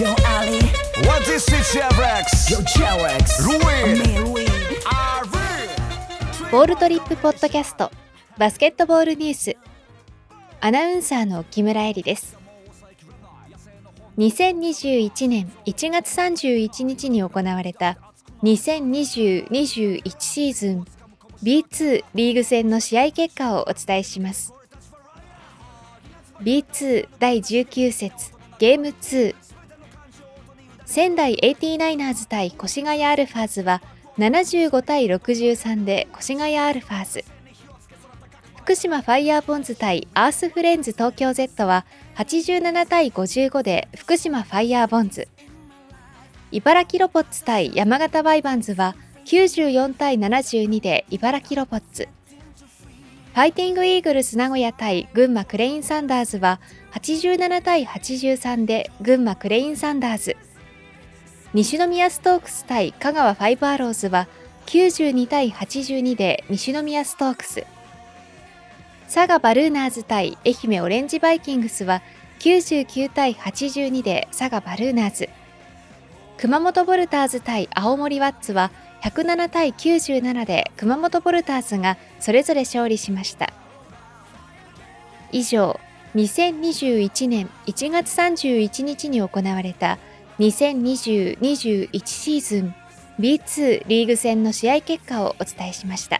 Yo Ali. What is it, Chevrex? Yo Cherex Ruin. Me Louis ボールトリップポッドキャスト。バスケットボールニュース。アナウンサーの木村恵里です。2021年1月31日に行われた2020-21シーズン B2 リーグ戦の試合結果をお伝えします。B2 第19節ゲーム2仙台 89ers 対越谷アルファーズは75対63で越谷アルファーズ。福島ファイヤーボンズ対アースフレンズ東京 Z は87対55で福島ファイヤーボンズ。茨城ロボッツ対山形ワイヴァンズは94対72で茨城ロボッツ。ファイティングイーグルス名古屋対群馬クレインサンダーズは87対83で群馬クレインサンダーズ。西宮ストークス対香川ファイブアローズは92対82で西宮ストークス。佐賀バルーナーズ対愛媛オレンジバイキングスは99対82で佐賀バルーナーズ。熊本ヴォルターズ対青森ワッツは107対97で熊本ボルターズがそれぞれ勝利しました。以上2021年1月31日に行われた2020-21シーズン B2 リーグ戦の試合結果をお伝えしました。